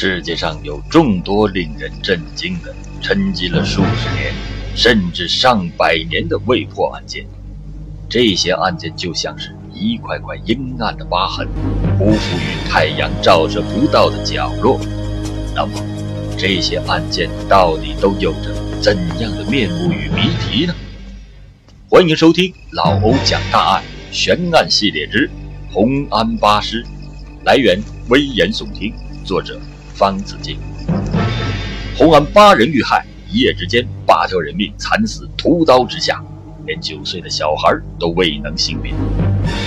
世界上有众多令人震惊的、沉积了数十年甚至上百年的未破案件。这些案件就像是一块块阴暗的疤痕，匍匐于太阳照射不到的角落。那么，这些案件到底都有着怎样的面目与谜题呢？欢迎收听老欧讲大案悬案系列之《红安八师》，来源危言耸听，作者。方子敬，红安八人遇害，一夜之间八条人命惨死屠刀之下，连九岁的小孩都未能幸免。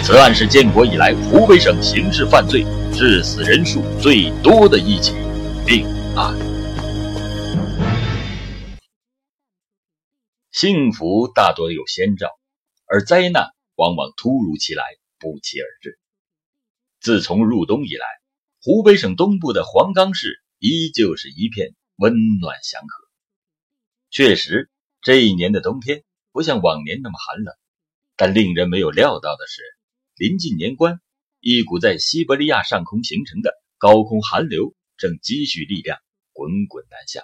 此案是建国以来湖北省刑事犯罪致死人数最多的一起命案。幸福大多有先兆，而灾难往往突如其来，不期而至。自从入冬以来。湖北省东部的黄冈市依旧是一片温暖祥和。确实，这一年的冬天不像往年那么寒冷，但令人没有料到的是，临近年关，一股在西伯利亚上空形成的高空寒流正积蓄力量，滚滚南下。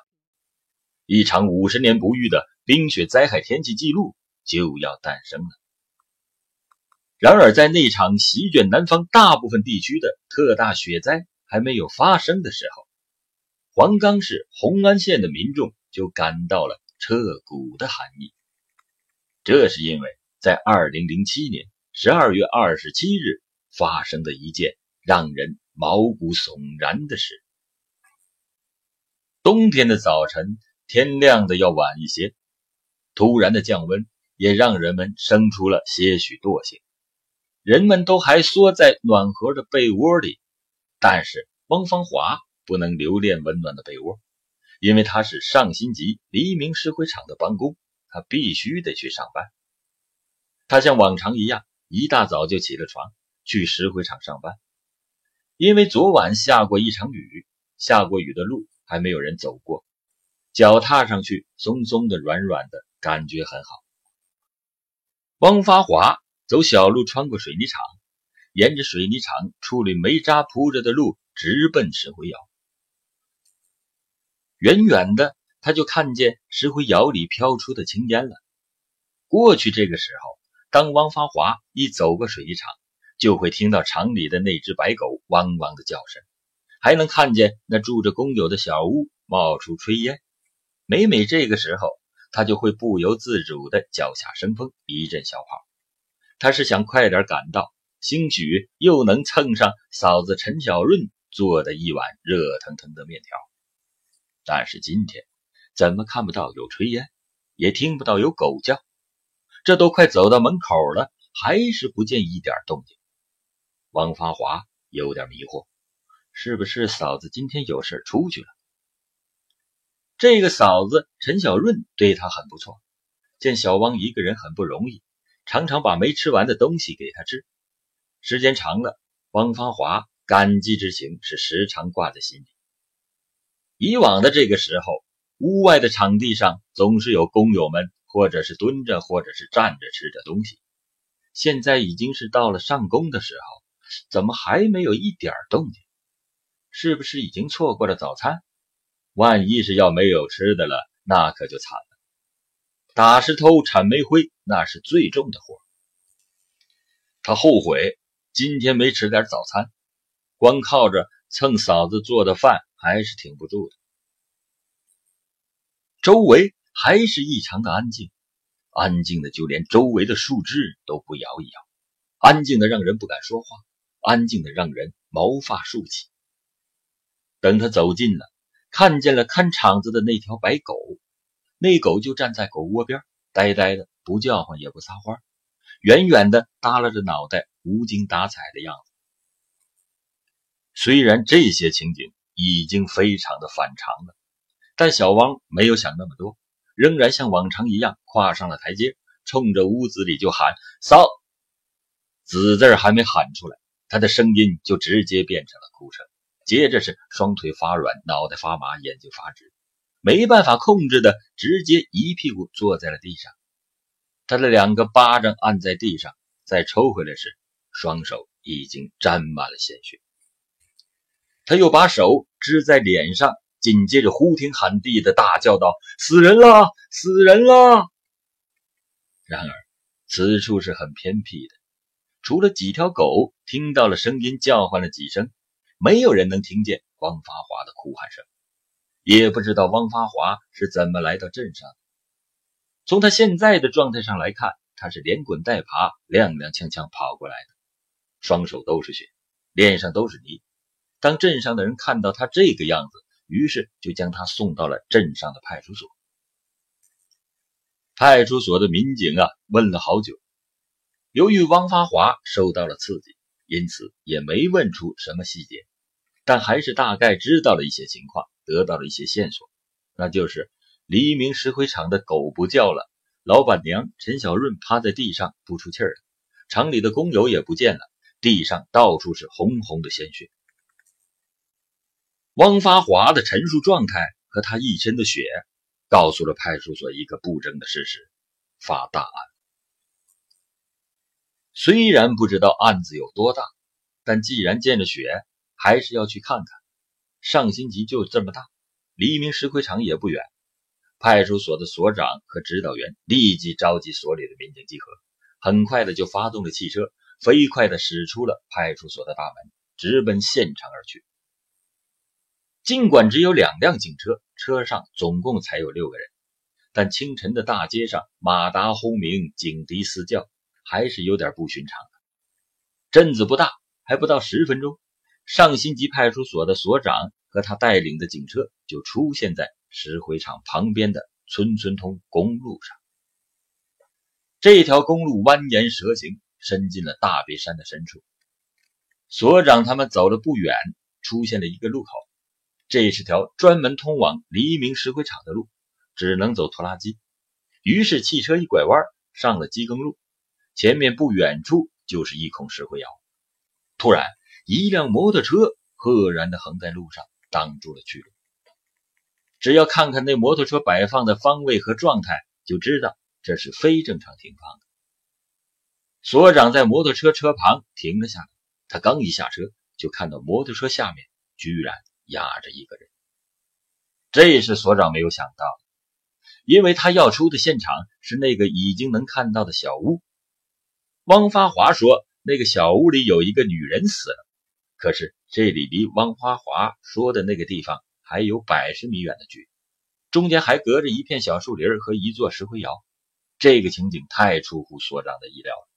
一场五十年不遇的冰雪灾害天气记录就要诞生了。然而，在那场席卷南方大部分地区的特大雪灾还没有发生的时候，黄冈市红安县的民众就感到了彻骨的寒意。这是因为在2007年12月27日发生的一件让人毛骨悚然的事。冬天的早晨，天亮的要晚一些，突然的降温也让人们生出了些许惰性。人们都还缩在暖和的被窝里，但是汪芳华不能留恋温暖的被窝，因为他是上星级黎明石灰厂的帮工，他必须得去上班。他像往常一样，一大早就起了床，去石灰厂上班。因为昨晚下过一场雨，下过雨的路还没有人走过，脚踏上去松松的、软软的，感觉很好。汪发华。走小路，穿过水泥厂，沿着水泥厂处理煤渣铺着的路，直奔石灰窑。远远的，他就看见石灰窑里飘出的青烟了。过去这个时候，当汪发华一走过水泥厂，就会听到厂里的那只白狗汪汪的叫声，还能看见那住着工友的小屋冒出炊烟。每每这个时候，他就会不由自主的脚下生风，一阵小跑。他是想快点赶到，兴许又能蹭上嫂子陈小润做的一碗热腾腾的面条。但是今天怎么看不到有炊烟，也听不到有狗叫？这都快走到门口了，还是不见一点动静。王发华有点迷惑，是不是嫂子今天有事出去了？这个嫂子陈小润对他很不错，见小汪一个人很不容易。常常把没吃完的东西给他吃，时间长了，汪芳华感激之情是时常挂在心里。以往的这个时候，屋外的场地上总是有工友们，或者是蹲着，或者是站着吃着东西。现在已经是到了上工的时候，怎么还没有一点动静？是不是已经错过了早餐？万一是要没有吃的了，那可就惨了。打石头、铲煤灰，那是最重的活。他后悔今天没吃点早餐，光靠着蹭嫂子做的饭还是挺不住的。周围还是异常的安静，安静的就连周围的树枝都不摇一摇，安静的让人不敢说话，安静的让人毛发竖起。等他走近了，看见了看场子的那条白狗。那狗就站在狗窝边，呆呆的，不叫唤也不撒欢，远远的耷拉着脑袋，无精打采的样子。虽然这些情景已经非常的反常了，但小汪没有想那么多，仍然像往常一样跨上了台阶，冲着屋子里就喊：“嫂子字还没喊出来，他的声音就直接变成了哭声，接着是双腿发软，脑袋发麻，眼睛发直。没办法控制的，直接一屁股坐在了地上。他的两个巴掌按在地上，再抽回来时，双手已经沾满了鲜血。他又把手支在脸上，紧接着呼天喊地的大叫道：“死人了！死人了！”然而，此处是很偏僻的，除了几条狗听到了声音，叫唤了几声，没有人能听见汪发华的哭喊声，也不知道汪发华是怎么来到镇上的。从他现在的状态上来看，他是连滚带爬、踉踉跄跄跑过来的，双手都是血，脸上都是泥。当镇上的人看到他这个样子，于是就将他送到了镇上的派出所。派出所的民警啊，问了好久。由于汪发华受到了刺激，因此也没问出什么细节，但还是大概知道了一些情况，得到了一些线索。那就是黎明石灰厂的狗不叫了，老板娘陈小润趴在地上不出气儿了，厂里的工友也不见了，地上到处是红红的鲜血。汪发华的陈述状态和他一身的血，告诉了派出所一个不争的事实：发大案。虽然不知道案子有多大，但既然见了血，还是要去看看。上星级就这么大，黎明石灰厂也不远。派出所的所长和指导员立即召集所里的民警集合，很快的就发动了汽车，飞快的驶出了派出所的大门，直奔现场而去。尽管只有两辆警车，车上总共才有六个人，但清晨的大街上马达轰鸣，警笛嘶叫，还是有点不寻常的。镇子不大，还不到十分钟，上星级派出所的所长和他带领的警车就出现在石灰厂旁边的村村通公路上。这条公路蜿蜒蛇形，伸进了大别山的深处。所长他们走了不远，出现了一个路口。这是条专门通往黎明石灰厂的路，只能走拖拉机。于是汽车一拐弯，上了机耕路。前面不远处就是一孔石灰窑。突然，一辆摩托车赫然的横在路上，挡住了去路。只要看看那摩托车摆放的方位和状态，就知道这是非正常停放的。所长在摩托车车旁停了下来，他刚一下车，就看到摩托车下面居然。压着一个人，这是所长没有想到的，因为他要出的现场是那个已经能看到的小屋。汪发华说，那个小屋里有一个女人死了，可是这里离汪发华说的那个地方还有百十米远的距离，中间还隔着一片小树林和一座石灰窑。这个情景太出乎所长的意料了。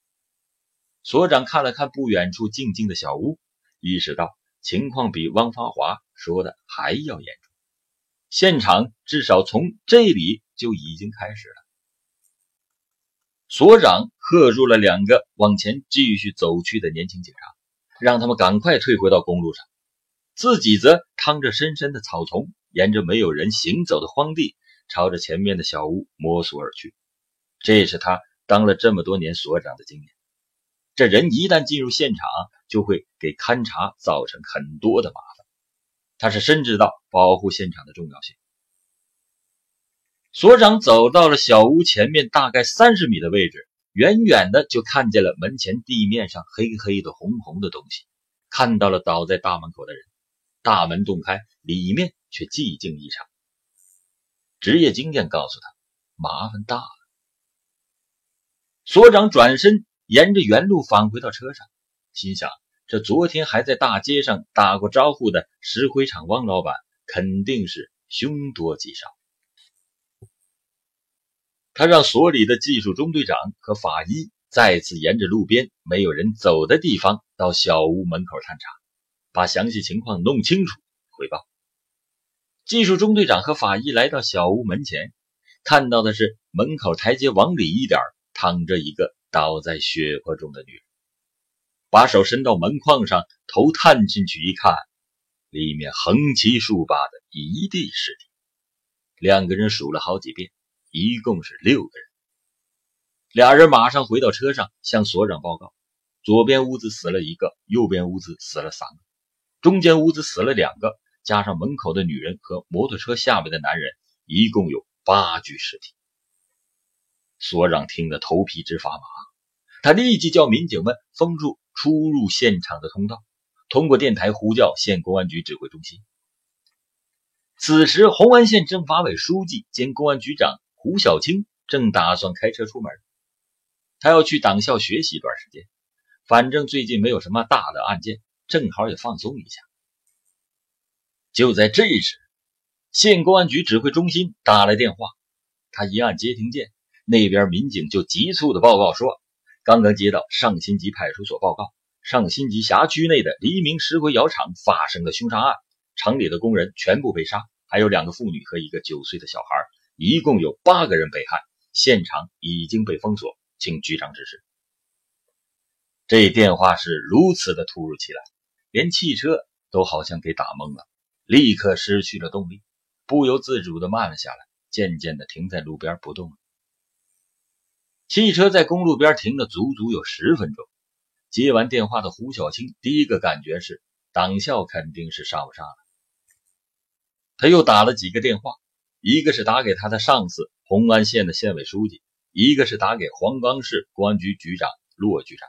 所长看了看不远处静静的小屋，意识到。情况比汪发华说的还要严重，现场至少从这里就已经开始了。所长喝住了两个往前继续走去的年轻警察，让他们赶快退回到公路上，自己则趟着深深的草丛，沿着没有人行走的荒地，朝着前面的小屋摸索而去。这是他当了这么多年所长的经验。这人一旦进入现场，就会给勘察造成很多的麻烦。他是深知到保护现场的重要性。所长走到了小屋前面大概三十米的位置，远远的就看见了门前地面上黑黑的、红红的东西，看到了倒在大门口的人。大门洞开，里面却寂静异常。职业经验告诉他，麻烦大了。所长转身。沿着原路返回到车上，心想：这昨天还在大街上打过招呼的石灰厂汪老板，肯定是凶多吉少。他让所里的技术中队长和法医再次沿着路边没有人走的地方到小屋门口探查，把详细情况弄清楚汇报。技术中队长和法医来到小屋门前，看到的是门口台阶往里一点躺着一个。倒在血泊中的女人，把手伸到门框上，头探进去一看，里面横七竖八的一地尸体。两个人数了好几遍，一共是六个人。俩人马上回到车上，向所长报告：左边屋子死了一个，右边屋子死了三个，中间屋子死了两个，加上门口的女人和摩托车下面的男人，一共有八具尸体。所长听得头皮直发麻，他立即叫民警们封住出入现场的通道，通过电台呼叫县公安局指挥中心。此时，红安县政法委书记兼公安局长胡小青正打算开车出门，他要去党校学习一段时间，反正最近没有什么大的案件，正好也放松一下。就在这时，县公安局指挥中心打来电话，他一按接听键，那边民警就急促的报告说，刚刚接到上新集派出所报告，上新集辖区内的黎明石灰窑厂发生了凶杀案。厂里的工人全部被杀，还有两个妇女和一个九岁的小孩，一共有八个人被害。现场已经被封锁，请局长指示。这电话是如此的突如其来，连汽车都好像给打懵了，立刻失去了动力，不由自主的慢了下来，渐渐的停在路边不动了。汽车在公路边停了足足有十分钟。接完电话的胡小青第一个感觉是，党校肯定是杀不杀了。他又打了几个电话，一个是打给他的上司红安县的县委书记，一个是打给黄冈市公安局局长骆局长。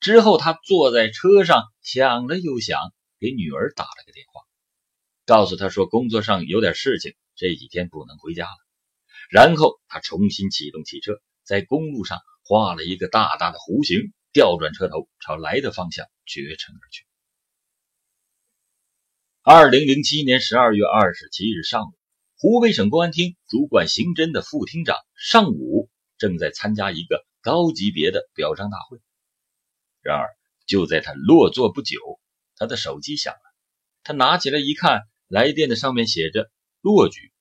之后，他坐在车上想了又想，给女儿打了个电话，告诉她说工作上有点事情，这几天不能回家了。然后他重新启动汽车，在公路上画了一个大大的弧形，调转车头朝来的方向绝尘而去。二零零七年十二月二十七日上午，湖北省公安厅主管刑侦的副厅长尚武正在参加一个高级别的表彰大会。然而，就在他落座不久，他的手机响了。他拿起来一看，来电的上面写着“骆局”。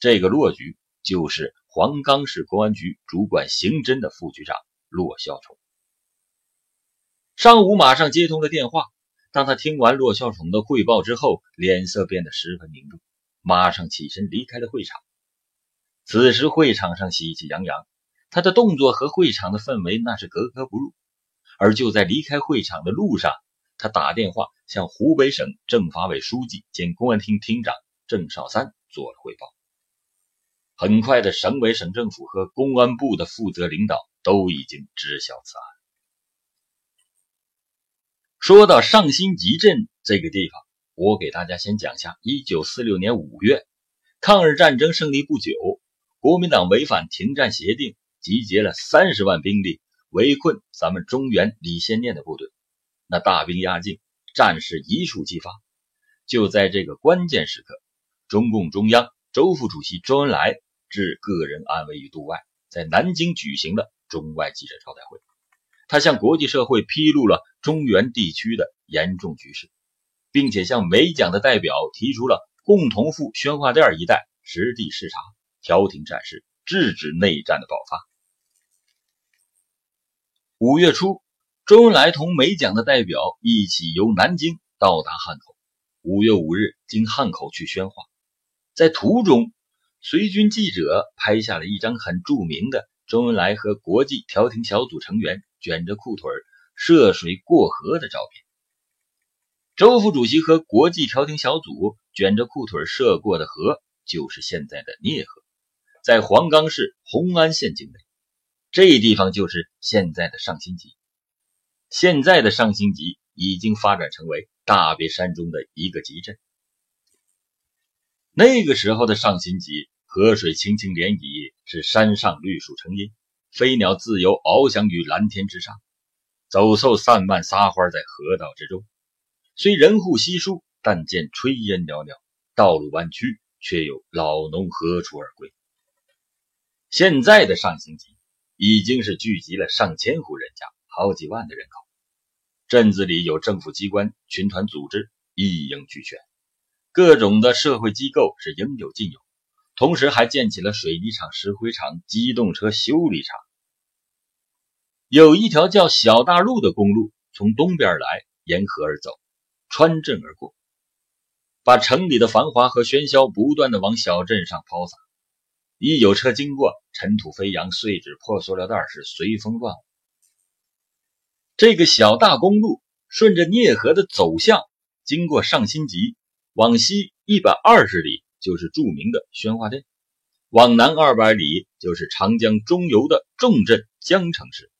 这个骆局就是黄冈市公安局主管刑侦的副局长骆孝崇。尚武马上接通了电话。当他听完骆孝崇的汇报之后，脸色变得十分凝重，马上起身离开了会场。此时会场上喜气洋洋，他的动作和会场的氛围那是格格不入。而就在离开会场的路上，他打电话向湖北省政法委书记兼公安厅厅长郑少三做了汇报。很快的，省委、省政府和公安部的负责领导都已经知晓此案。说到上新集镇这个地方，我给大家先讲一下：一九四六年五月，抗日战争胜利不久，国民党违反停战协定，集结了三十万兵力围困咱们中原李先念的部队。那大兵压境，战事一触即发。就在这个关键时刻，中共中央周副主席周恩来置个人安危于度外，在南京举行了中外记者招待会。他向国际社会披露了中原地区的严重局势，并且向美蒋的代表提出了共同赴宣化店一带实地视察，调停战事，制止内战的爆发。五月初，周恩来同美蒋的代表一起由南京到达汉口。五月五日，经汉口去宣化，在途中，随军记者拍下了一张很著名的周恩来和国际调停小组成员。卷着裤腿涉水过河的照片。周副主席和国际调停小组卷着裤腿涉过的河，就是现在的聂河，在黄冈市红安县境内。这地方就是现在的上新集。现在的上新集已经发展成为大别山中的一个集镇。那个时候的上新集，河水清清涟漪，是山上绿树成荫。飞鸟自由翱翔于蓝天之上，走兽散漫撒欢在河道之中。虽人户稀疏，但见炊烟袅袅，道路弯曲，却有老农何处而归。现在的上星集已经是聚集了上千户人家，好几万的人口。镇子里有政府机关、群团组织一应俱全，各种的社会机构是应有尽有。同时还建起了水泥厂、石灰厂、机动车修理厂。有一条叫小大路的公路从东边来，沿河而走，穿镇而过，把城里的繁华和喧嚣不断的往小镇上抛洒。一有车经过，尘土飞扬，碎纸破塑料袋是随风乱舞。这个小大公路顺着聂河的走向，经过上新集，往西一百二十里。就是著名的宣化镇，往南二百里就是长江中游的重镇江城市，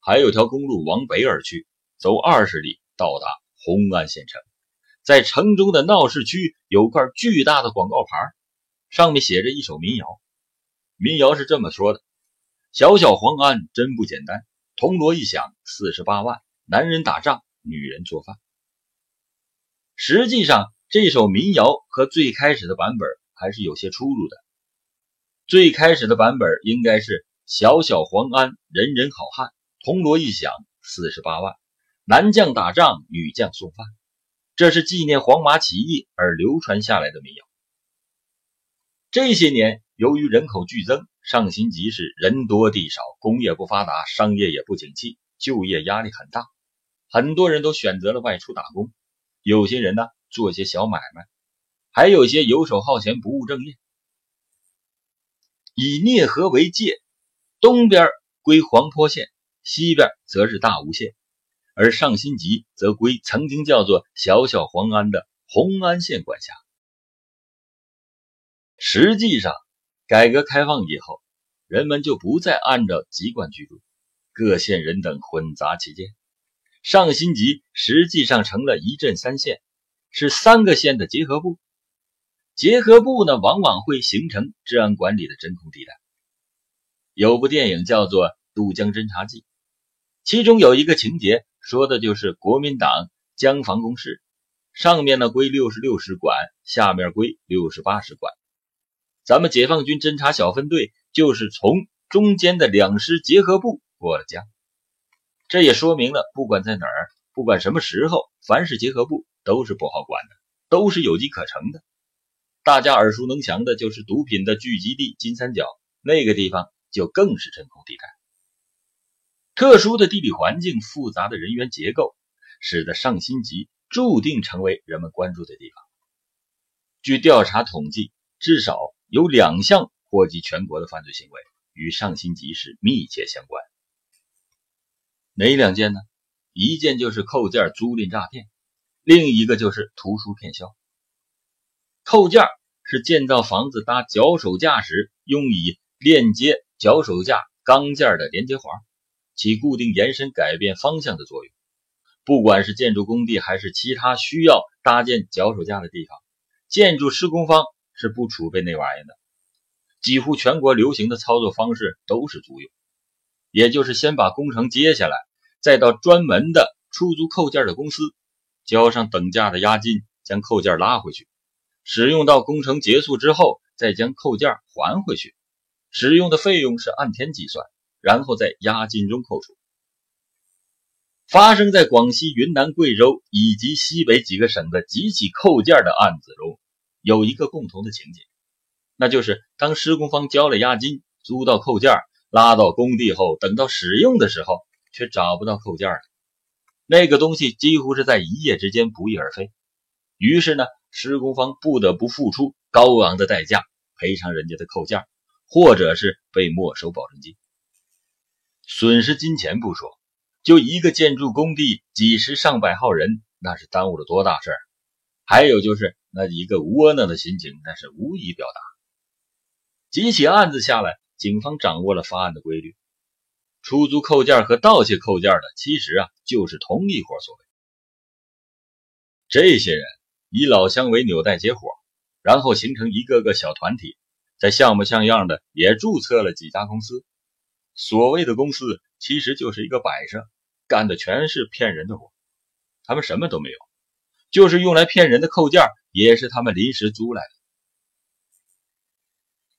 还有条公路往北而去，走二十里到达红安县城。在城中的闹市区有块巨大的广告牌，上面写着一首民谣。民谣是这么说的：“小小黄安真不简单，铜锣一响四十八万，男人打仗，女人做饭。”实际上，这首民谣和最开始的版本还是有些出入的。最开始的版本应该是“小小黄安，人人好汉，铜锣一响四十八万，男将打仗，女将送饭。”这是纪念黄麻起义而流传下来的民谣。这些年，由于人口剧增，上新集市人多地少，工业不发达，商业也不景气，就业压力很大，很多人都选择了外出打工。有些人呢，做些小买卖，还有些游手好闲，不务正业。以聂河为界，东边归黄坡县，西边则是大吴县。而上新集则归曾经叫做小小黄安的红安县管辖。实际上，改革开放以后，人们就不再按照籍贯居住，各县人等混杂其间。上新集实际上成了一镇三县，是三个县的结合部。结合部呢，往往会形成治安管理的真空地带。有部电影叫做《渡江侦察记》，其中有一个情节。说的就是国民党江防工事，上面呢归六十六师管，下面归六十八师管。咱们解放军侦察小分队就是从中间的两师结合部过了江。这也说明了，不管在哪儿，不管什么时候，凡是结合部都是不好管的，都是有机可乘的。大家耳熟能详的就是毒品的聚集地金三角，那个地方就更是真空地带。特殊的地理环境、复杂的人员结构，使得上新集注定成为人们关注的地方。据调查统计，至少有两项波及全国的犯罪行为与上新集市密切相关。哪两件呢？一件就是扣件租赁诈骗，另一个就是图书骗销。扣件是建造房子搭脚手架时用以链接脚手架钢件的连接环。起固定延伸、改变方向的作用。不管是建筑工地还是其他需要搭建脚手架的地方，建筑施工方是不储备那玩意的。几乎全国流行的操作方式都是租用，也就是先把工程接下来，再到专门的出租扣件的公司，交上等价的押金，将扣件拉回去，使用到工程结束之后，再将扣件还回去。使用的费用是按天计算。然后在押金中扣除。发生在广西、云南、贵州以及西北几个省的几起扣件的案子中，有一个共同的情节，那就是当施工方交了押金，租到扣件，拉到工地后，等到使用的时候，却找不到扣件了。那个东西几乎是在一夜之间不翼而飞。于是呢，施工方不得不付出高昂的代价赔偿人家的扣件，或者是被没收保证金。损失金钱不说，就一个建筑工地，几十上百号人，那是耽误了多大事儿。还有就是那一个窝囊的心情，那是无以表达。几起案子下来，警方掌握了发案的规律：出租扣件和盗窃扣件的，其实啊就是同一伙所为。这些人以老乡为纽带结伙，然后形成一个个小团体，在像模像样的也注册了几家公司。所谓的公司其实就是一个摆设，干的全是骗人的活。他们什么都没有，就是用来骗人的扣件，也是他们临时租来的。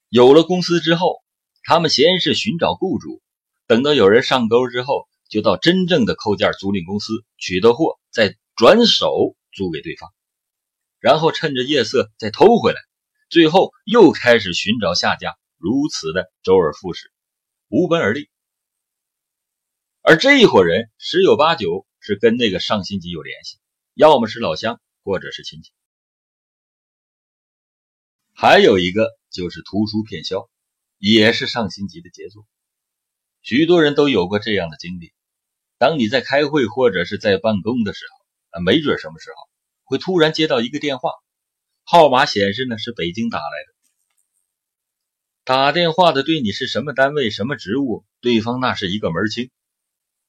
有了公司之后，他们先是寻找雇主，等到有人上钩之后，就到真正的扣件租赁公司取得货，再转手租给对方，然后趁着夜色再偷回来，最后又开始寻找下家，如此的周而复始。无本而立，而这一伙人十有八九是跟那个上新集有联系，要么是老乡，或者是亲戚。还有一个就是图书骗销，也是上新集的杰作。许多人都有过这样的经历：当你在开会或者是在办公的时候，啊，没准什么时候会突然接到一个电话，号码显示呢是北京打来的。打电话的对你是什么单位、什么职务，对方那是一个门清。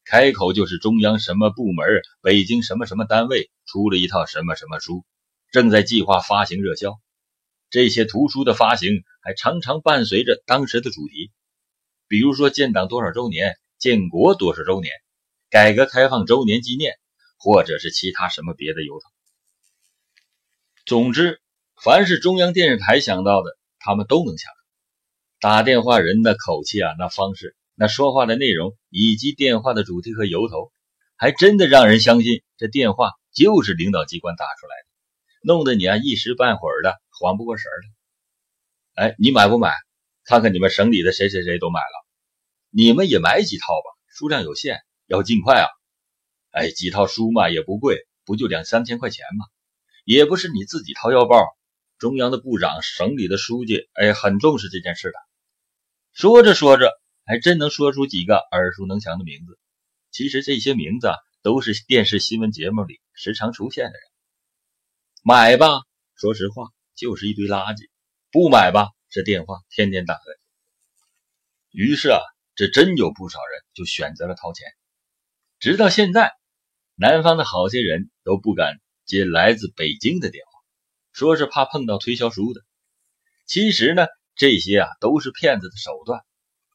开口就是中央什么部门、北京什么什么单位出了一套什么什么书，正在计划发行热销。这些图书的发行还常常伴随着当时的主题，比如说建党多少周年、建国多少周年、改革开放周年纪念，或者是其他什么别的由头。总之，凡是中央电视台想到的，他们都能想到。打电话人的口气啊，那方式。那说话的内容以及电话的主题和由头，还真的让人相信这电话就是领导机关打出来的，弄得你啊一时半会儿的缓不过神儿来。哎，你买不买？看看你们省里的谁谁谁都买了，你们也买几套吧，数量有限，要尽快啊！哎，几套书嘛也不贵，不就两三千块钱吗？也不是你自己掏腰包，中央的部长、省里的书记，哎，很重视这件事的。说着说着。还真能说出几个耳熟能详的名字。其实这些名字都是电视新闻节目里时常出现的人。买吧，说实话就是一堆垃圾；不买吧，这电话天天打来。于是啊，这真有不少人就选择了掏钱。直到现在，南方的好些人都不敢接来自北京的电话，说是怕碰到推销书的。其实呢，这些啊都是骗子的手段。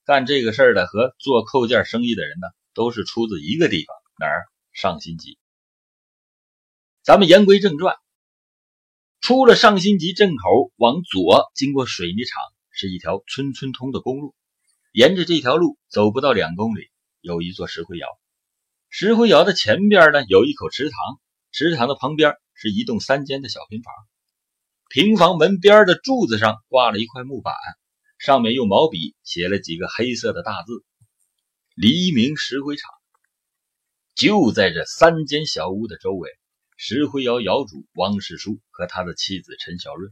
干这个事儿的和做扣件生意的人呢，都是出自一个地方，哪儿？上新集。咱们言归正传，出了上新集镇口，往左经过水泥厂，是一条村村通的公路。沿着这条路走不到两公里，有一座石灰窑。石灰窑的前边呢，有一口池塘，池塘的旁边是一栋三间的小平房。平房门边的柱子上挂了一块木板。上面用毛笔写了几个黑色的大字：“黎明石灰厂。”就在这三间小屋的周围，石灰窑窑主汪世书和他的妻子陈小润，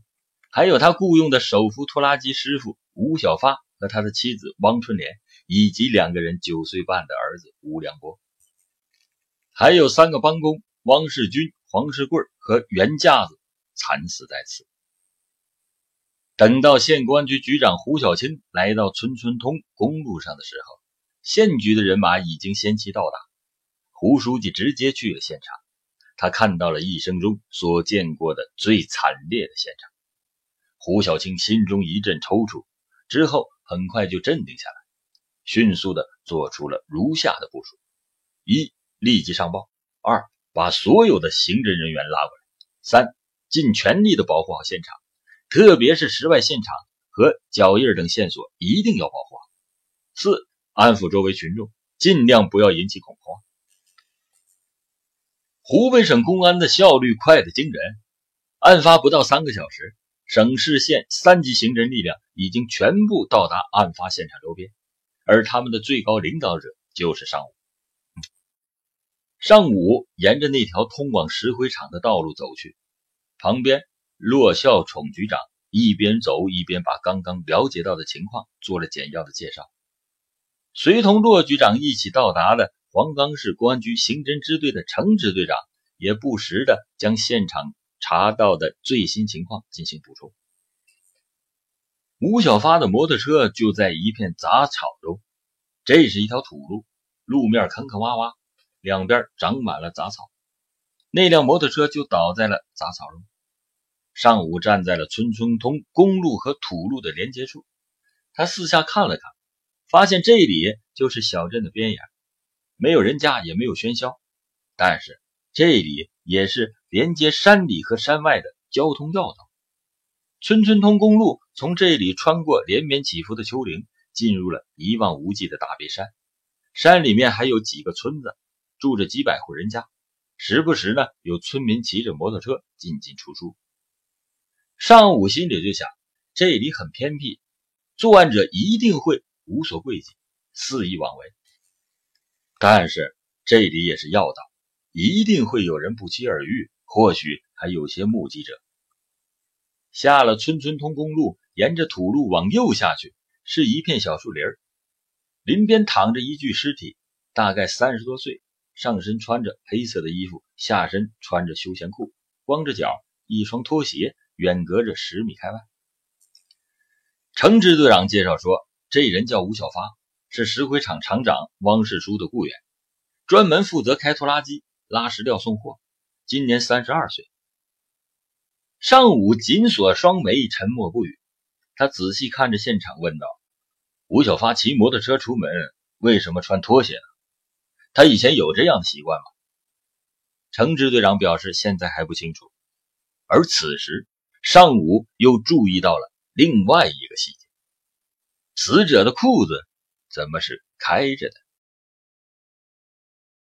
还有他雇佣的手扶拖拉机师傅吴小发和他的妻子汪春莲，以及两个人九岁半的儿子吴良波，还有三个帮工汪世军、黄世贵和袁架子惨死在此。等到县公安局局长胡小青来到村村通公路上的时候，县局的人马已经先期到达。胡书记直接去了现场，他看到了一生中所见过的最惨烈的现场。胡小青心中一阵抽搐，之后很快就镇定下来，迅速的做出了如下的部署：一、立即上报；二、把所有的刑侦人员拉过来；三、尽全力的保护好现场。特别是室外现场和脚印等线索一定要保护好。四、安抚周围群众，尽量不要引起恐慌。湖北省公安的效率快得惊人，案发不到三个小时，省市县三级刑侦力量已经全部到达案发现场周边，而他们的最高领导者就是尚武。尚武沿着那条通往石灰厂的道路走去，旁边。骆孝宠局长一边走一边把刚刚了解到的情况做了简要的介绍。随同骆局长一起到达的黄冈市公安局刑侦支队的程支队长，也不时的将现场查到的最新情况进行补充。吴小发的摩托车就在一片杂草中，这是一条土路，路面坑坑洼洼，两边长满了杂草，那辆摩托车就倒在了杂草中。上午站在了村村通公路和土路的连接处，他四下看了看，发现这里就是小镇的边沿，没有人家，也没有喧嚣，但是这里也是连接山里和山外的交通要道。村村通公路从这里穿过连绵起伏的丘陵，进入了一望无际的大别山。山里面还有几个村子，住着几百户人家，时不时呢有村民骑着摩托车进进出出。尚武心里就想，这里很偏僻，作案者一定会无所顾忌，肆意妄为。但是这里也是要道，一定会有人不期而遇，或许还有些目击者。下了村村通公路，沿着土路往右下去，是一片小树林林边躺着一具尸体，大概三十多岁，上身穿着黑色的衣服，下身穿着休闲裤，光着脚，一双拖鞋。远隔着十米开外，程支队长介绍说，这人叫吴小发，是石灰厂厂长汪世书的雇员。专门负责开拖拉机拉石料送货，今年三十二岁。尚武紧锁双眉，沉默不语。他仔细看着现场，问道：“吴小发骑摩托车出门，为什么穿拖鞋呢？他以前有这样的习惯吗？”程支队长表示，现在还不清楚。而此时，上午又注意到了另外一个细节：死者的裤子怎么是开着的？